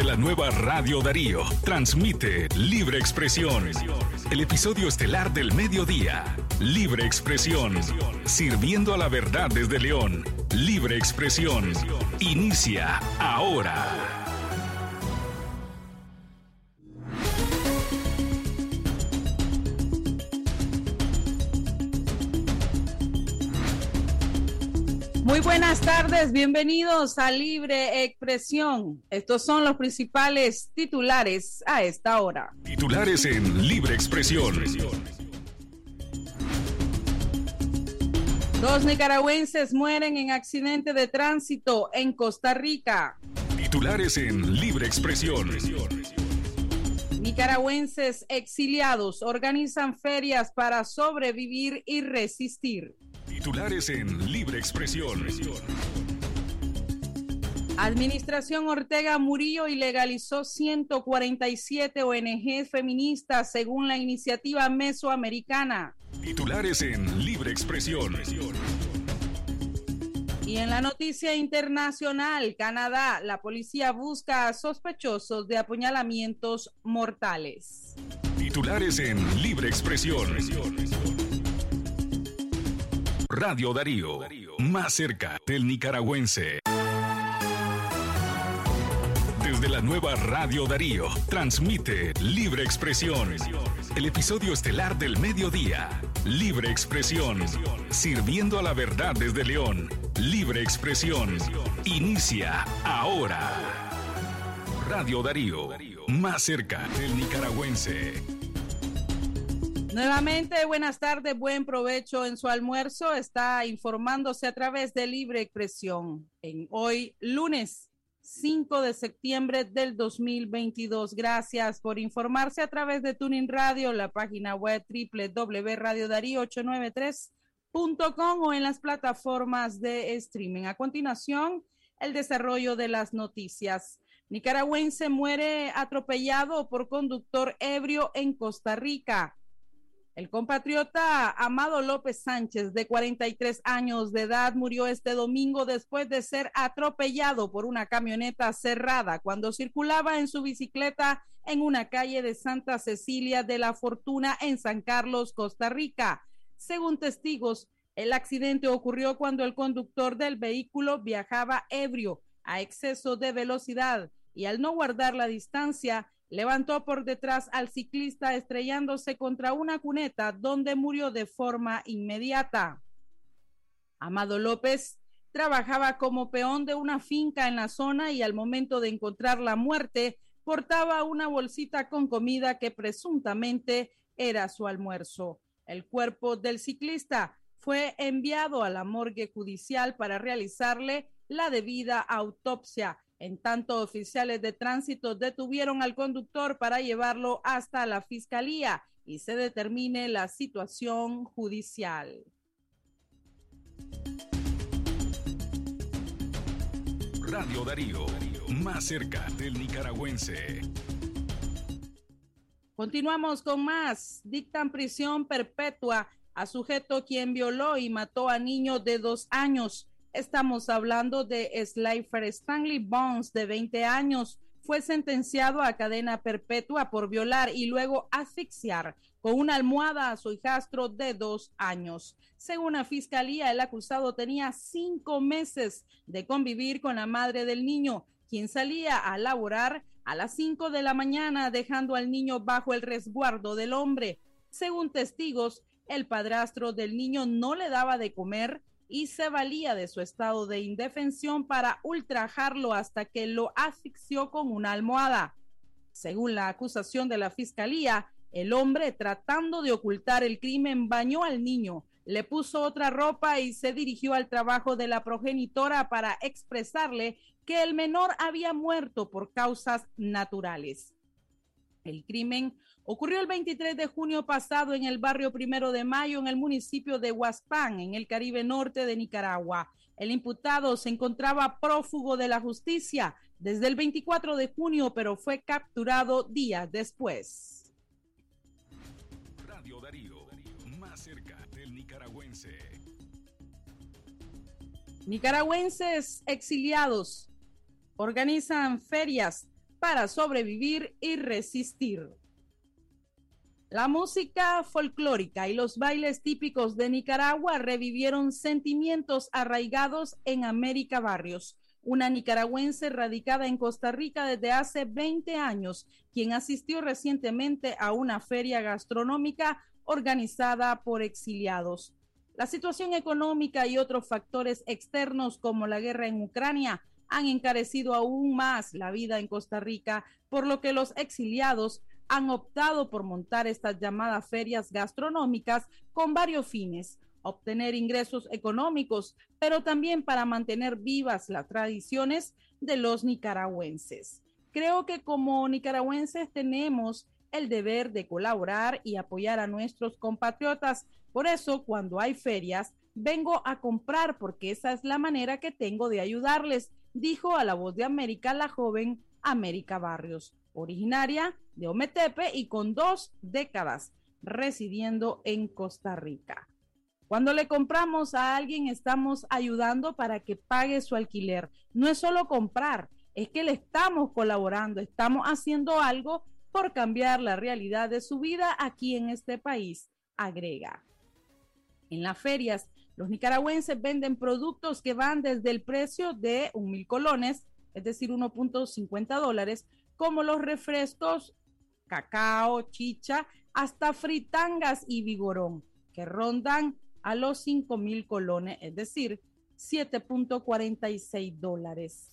Desde la nueva Radio Darío, transmite Libre Expresión. El episodio estelar del mediodía. Libre Expresión. Sirviendo a la verdad desde León. Libre Expresión. Inicia ahora. Muy buenas tardes, bienvenidos a Libre Expresión. Estos son los principales titulares a esta hora. Titulares en Libre Expresión. Dos nicaragüenses mueren en accidente de tránsito en Costa Rica. Titulares en Libre Expresión. Nicaragüenses exiliados organizan ferias para sobrevivir y resistir. Titulares en Libre Expresión. Administración Ortega Murillo ilegalizó 147 ONG feministas según la iniciativa mesoamericana. Titulares en Libre Expresión. Y en la noticia internacional, Canadá, la policía busca a sospechosos de apuñalamientos mortales. Titulares en Libre Expresión. Radio Darío, más cerca del nicaragüense. Desde la nueva Radio Darío, transmite Libre Expresión. El episodio estelar del mediodía. Libre Expresión. Sirviendo a la verdad desde León. Libre Expresión. Inicia ahora. Radio Darío, más cerca del nicaragüense. Nuevamente, buenas tardes, buen provecho en su almuerzo. Está informándose a través de Libre Expresión en hoy lunes 5 de septiembre del 2022. Gracias por informarse a través de Tuning Radio, la página web www.radiodarío893.com o en las plataformas de streaming. A continuación, el desarrollo de las noticias. Nicaragüense muere atropellado por conductor ebrio en Costa Rica. El compatriota Amado López Sánchez, de 43 años de edad, murió este domingo después de ser atropellado por una camioneta cerrada cuando circulaba en su bicicleta en una calle de Santa Cecilia de la Fortuna en San Carlos, Costa Rica. Según testigos, el accidente ocurrió cuando el conductor del vehículo viajaba ebrio a exceso de velocidad y al no guardar la distancia, levantó por detrás al ciclista estrellándose contra una cuneta donde murió de forma inmediata. Amado López trabajaba como peón de una finca en la zona y al momento de encontrar la muerte portaba una bolsita con comida que presuntamente era su almuerzo. El cuerpo del ciclista fue enviado a la morgue judicial para realizarle la debida autopsia en tanto, oficiales de tránsito detuvieron al conductor para llevarlo hasta la fiscalía y se determine la situación judicial. Radio Darío, más cerca del nicaragüense. Continuamos con más. Dictan prisión perpetua a sujeto quien violó y mató a niño de dos años. Estamos hablando de Slifer Stanley Bones, de 20 años. Fue sentenciado a cadena perpetua por violar y luego asfixiar con una almohada a su hijastro de dos años. Según la fiscalía, el acusado tenía cinco meses de convivir con la madre del niño, quien salía a laborar a las cinco de la mañana, dejando al niño bajo el resguardo del hombre. Según testigos, el padrastro del niño no le daba de comer y se valía de su estado de indefensión para ultrajarlo hasta que lo asfixió con una almohada. Según la acusación de la fiscalía, el hombre, tratando de ocultar el crimen, bañó al niño, le puso otra ropa y se dirigió al trabajo de la progenitora para expresarle que el menor había muerto por causas naturales. El crimen ocurrió el 23 de junio pasado en el barrio Primero de Mayo, en el municipio de Huaspán, en el Caribe Norte de Nicaragua. El imputado se encontraba prófugo de la justicia desde el 24 de junio, pero fue capturado días después. Radio Darío, más cerca del nicaragüense. Nicaragüenses exiliados organizan ferias para sobrevivir y resistir. La música folclórica y los bailes típicos de Nicaragua revivieron sentimientos arraigados en América Barrios, una nicaragüense radicada en Costa Rica desde hace 20 años, quien asistió recientemente a una feria gastronómica organizada por exiliados. La situación económica y otros factores externos como la guerra en Ucrania han encarecido aún más la vida en Costa Rica, por lo que los exiliados han optado por montar estas llamadas ferias gastronómicas con varios fines, obtener ingresos económicos, pero también para mantener vivas las tradiciones de los nicaragüenses. Creo que como nicaragüenses tenemos el deber de colaborar y apoyar a nuestros compatriotas. Por eso, cuando hay ferias, vengo a comprar porque esa es la manera que tengo de ayudarles, dijo a la voz de América la joven América Barrios originaria de Ometepe y con dos décadas residiendo en Costa Rica. Cuando le compramos a alguien, estamos ayudando para que pague su alquiler. No es solo comprar, es que le estamos colaborando, estamos haciendo algo por cambiar la realidad de su vida aquí en este país, agrega. En las ferias, los nicaragüenses venden productos que van desde el precio de un mil colones, es decir, 1.50 dólares, como los refrescos cacao, chicha, hasta fritangas y vigorón, que rondan a los 5 mil colones, es decir, 7.46 dólares.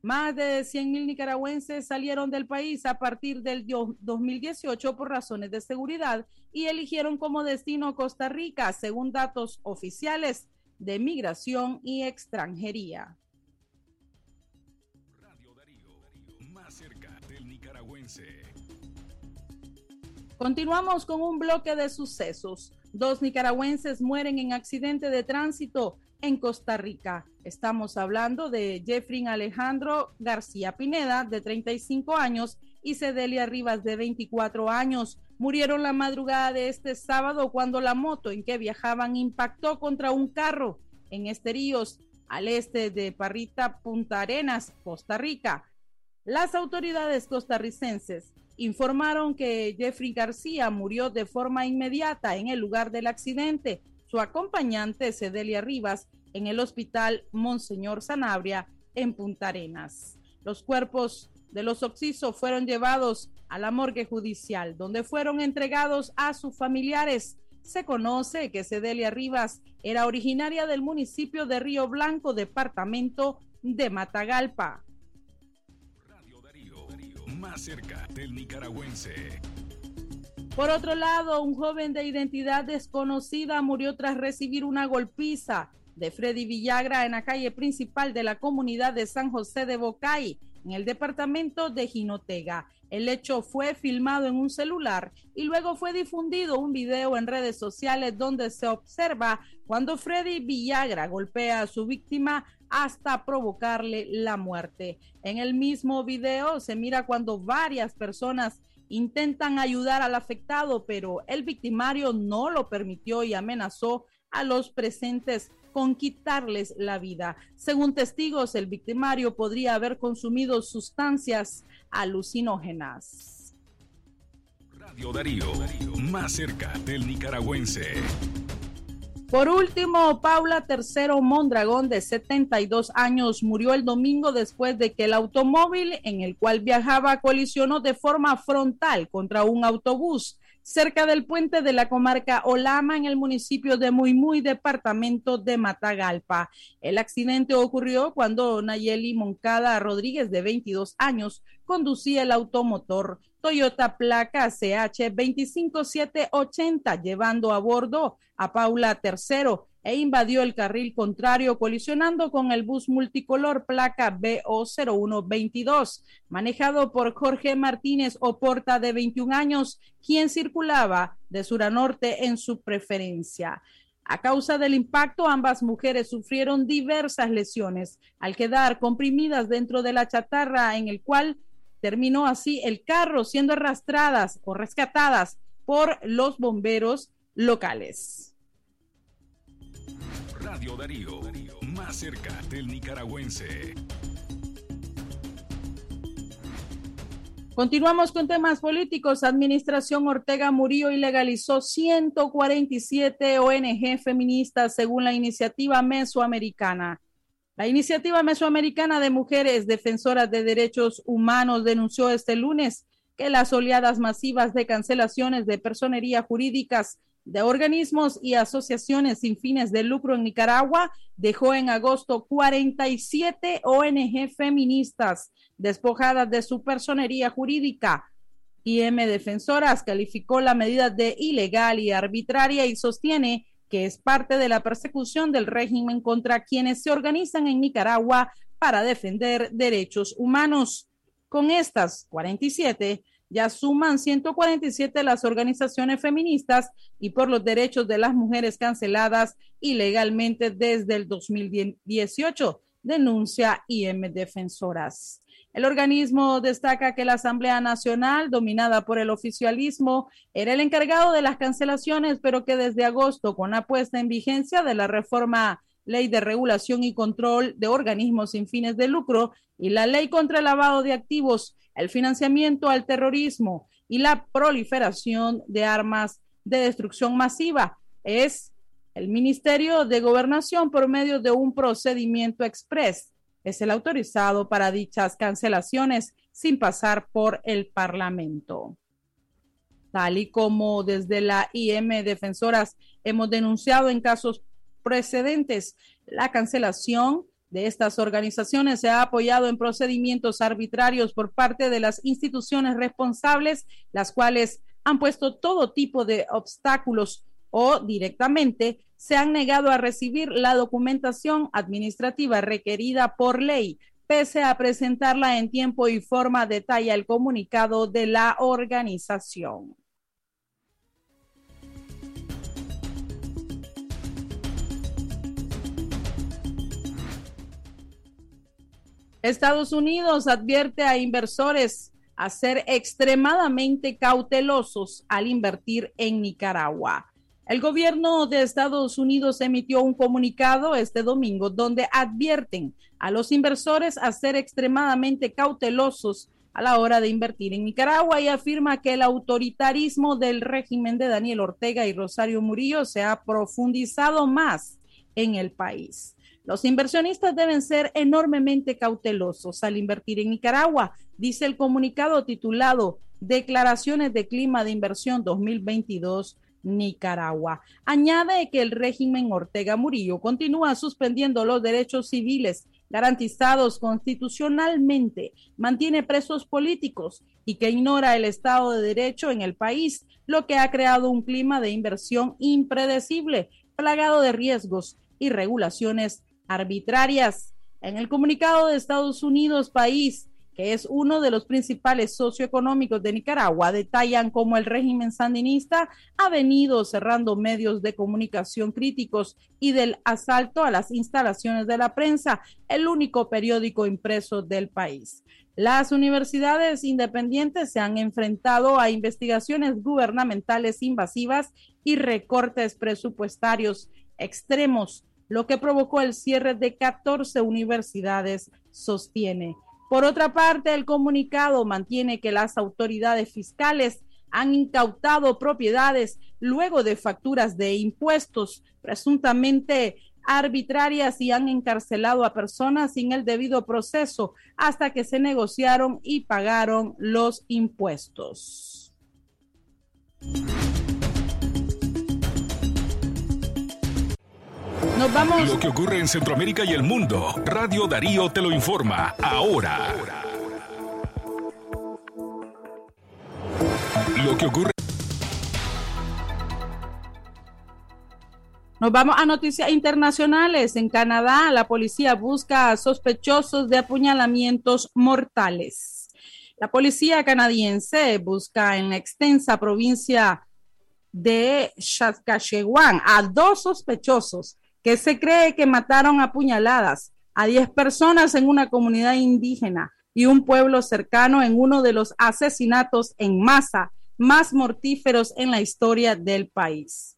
Más de 100 mil nicaragüenses salieron del país a partir del 2018 por razones de seguridad y eligieron como destino Costa Rica, según datos oficiales de migración y extranjería. Continuamos con un bloque de sucesos. Dos nicaragüenses mueren en accidente de tránsito en Costa Rica. Estamos hablando de Jeffrey Alejandro García Pineda, de 35 años, y Cedelia Rivas, de 24 años. Murieron la madrugada de este sábado cuando la moto en que viajaban impactó contra un carro en Esteríos, al este de Parrita, Punta Arenas, Costa Rica. Las autoridades costarricenses informaron que Jeffrey García murió de forma inmediata en el lugar del accidente. Su acompañante, Cedelia Rivas, en el hospital Monseñor Sanabria, en Punta Arenas. Los cuerpos de los oxisos fueron llevados a la morgue judicial, donde fueron entregados a sus familiares. Se conoce que Cedelia Rivas era originaria del municipio de Río Blanco, departamento de Matagalpa más cerca del nicaragüense. Por otro lado, un joven de identidad desconocida murió tras recibir una golpiza de Freddy Villagra en la calle principal de la comunidad de San José de Bocay, en el departamento de Jinotega. El hecho fue filmado en un celular y luego fue difundido un video en redes sociales donde se observa cuando Freddy Villagra golpea a su víctima hasta provocarle la muerte. En el mismo video se mira cuando varias personas intentan ayudar al afectado, pero el victimario no lo permitió y amenazó a los presentes con quitarles la vida. Según testigos, el victimario podría haber consumido sustancias alucinógenas. Radio Darío, más cerca del nicaragüense. Por último, Paula Tercero Mondragón, de 72 años, murió el domingo después de que el automóvil en el cual viajaba colisionó de forma frontal contra un autobús cerca del puente de la comarca Olama en el municipio de Muy Muy, departamento de Matagalpa. El accidente ocurrió cuando Nayeli Moncada Rodríguez, de 22 años, conducía el automotor Toyota placa CH 25780, llevando a bordo a Paula Tercero e invadió el carril contrario colisionando con el bus multicolor placa BO0122, manejado por Jorge Martínez Oporta de 21 años, quien circulaba de sur a norte en su preferencia. A causa del impacto, ambas mujeres sufrieron diversas lesiones al quedar comprimidas dentro de la chatarra en el cual terminó así el carro siendo arrastradas o rescatadas por los bomberos locales. Radio Darío, más cerca del nicaragüense. Continuamos con temas políticos. Administración Ortega Murillo ilegalizó 147 ONG feministas según la iniciativa mesoamericana. La iniciativa mesoamericana de mujeres defensoras de derechos humanos denunció este lunes que las oleadas masivas de cancelaciones de personería jurídicas de organismos y asociaciones sin fines de lucro en Nicaragua dejó en agosto 47 ONG feministas despojadas de su personería jurídica. IM Defensoras calificó la medida de ilegal y arbitraria y sostiene que es parte de la persecución del régimen contra quienes se organizan en Nicaragua para defender derechos humanos. Con estas 47, ya suman 147 las organizaciones feministas y por los derechos de las mujeres canceladas ilegalmente desde el 2018, denuncia IM Defensoras. El organismo destaca que la Asamblea Nacional, dominada por el oficialismo, era el encargado de las cancelaciones, pero que desde agosto, con la puesta en vigencia de la reforma Ley de Regulación y Control de Organismos sin fines de lucro y la Ley contra el lavado de activos, el financiamiento al terrorismo y la proliferación de armas de destrucción masiva. Es el Ministerio de Gobernación por medio de un procedimiento express. Es el autorizado para dichas cancelaciones sin pasar por el Parlamento. Tal y como desde la IM Defensoras hemos denunciado en casos precedentes, la cancelación de estas organizaciones se ha apoyado en procedimientos arbitrarios por parte de las instituciones responsables, las cuales han puesto todo tipo de obstáculos o directamente se han negado a recibir la documentación administrativa requerida por ley, pese a presentarla en tiempo y forma, detalla el comunicado de la organización. Estados Unidos advierte a inversores a ser extremadamente cautelosos al invertir en Nicaragua. El gobierno de Estados Unidos emitió un comunicado este domingo donde advierten a los inversores a ser extremadamente cautelosos a la hora de invertir en Nicaragua y afirma que el autoritarismo del régimen de Daniel Ortega y Rosario Murillo se ha profundizado más en el país. Los inversionistas deben ser enormemente cautelosos al invertir en Nicaragua, dice el comunicado titulado Declaraciones de Clima de Inversión 2022. Nicaragua. Añade que el régimen Ortega Murillo continúa suspendiendo los derechos civiles garantizados constitucionalmente, mantiene presos políticos y que ignora el Estado de Derecho en el país, lo que ha creado un clima de inversión impredecible, plagado de riesgos y regulaciones arbitrarias. En el comunicado de Estados Unidos, país que es uno de los principales socioeconómicos de Nicaragua, detallan cómo el régimen sandinista ha venido cerrando medios de comunicación críticos y del asalto a las instalaciones de la prensa, el único periódico impreso del país. Las universidades independientes se han enfrentado a investigaciones gubernamentales invasivas y recortes presupuestarios extremos lo que provocó el cierre de 14 universidades, sostiene. Por otra parte, el comunicado mantiene que las autoridades fiscales han incautado propiedades luego de facturas de impuestos presuntamente arbitrarias y han encarcelado a personas sin el debido proceso hasta que se negociaron y pagaron los impuestos. Nos vamos. Lo que ocurre en Centroamérica y el mundo. Radio Darío te lo informa ahora. Lo que ocurre. Nos vamos a noticias internacionales. En Canadá, la policía busca a sospechosos de apuñalamientos mortales. La policía canadiense busca en la extensa provincia de Saskatchewan a dos sospechosos que se cree que mataron a puñaladas a 10 personas en una comunidad indígena y un pueblo cercano en uno de los asesinatos en masa más mortíferos en la historia del país.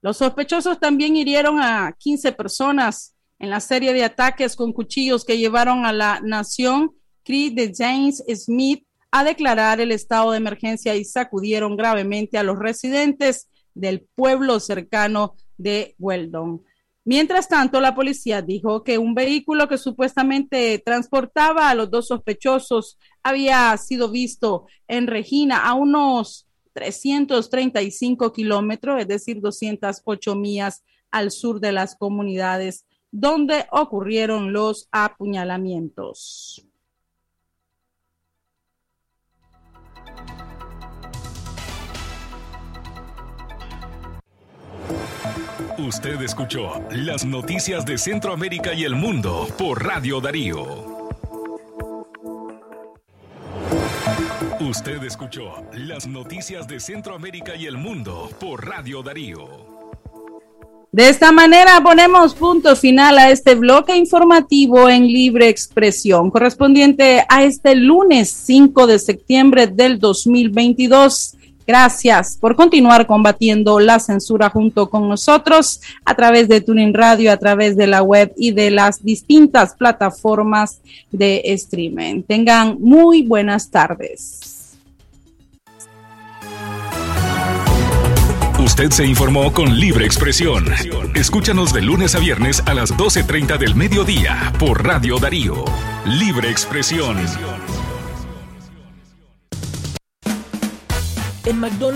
Los sospechosos también hirieron a 15 personas en la serie de ataques con cuchillos que llevaron a la nación Creed de James Smith a declarar el estado de emergencia y sacudieron gravemente a los residentes del pueblo cercano de Weldon. Mientras tanto, la policía dijo que un vehículo que supuestamente transportaba a los dos sospechosos había sido visto en Regina a unos 335 kilómetros, es decir, 208 millas al sur de las comunidades donde ocurrieron los apuñalamientos. Usted escuchó las noticias de Centroamérica y el mundo por Radio Darío. Usted escuchó las noticias de Centroamérica y el mundo por Radio Darío. De esta manera ponemos punto final a este bloque informativo en libre expresión correspondiente a este lunes 5 de septiembre del 2022. Gracias por continuar combatiendo la censura junto con nosotros a través de Tuning Radio, a través de la web y de las distintas plataformas de streaming. Tengan muy buenas tardes. Usted se informó con libre expresión. Escúchanos de lunes a viernes a las 12.30 del mediodía por Radio Darío. Libre expresión. En McDonald's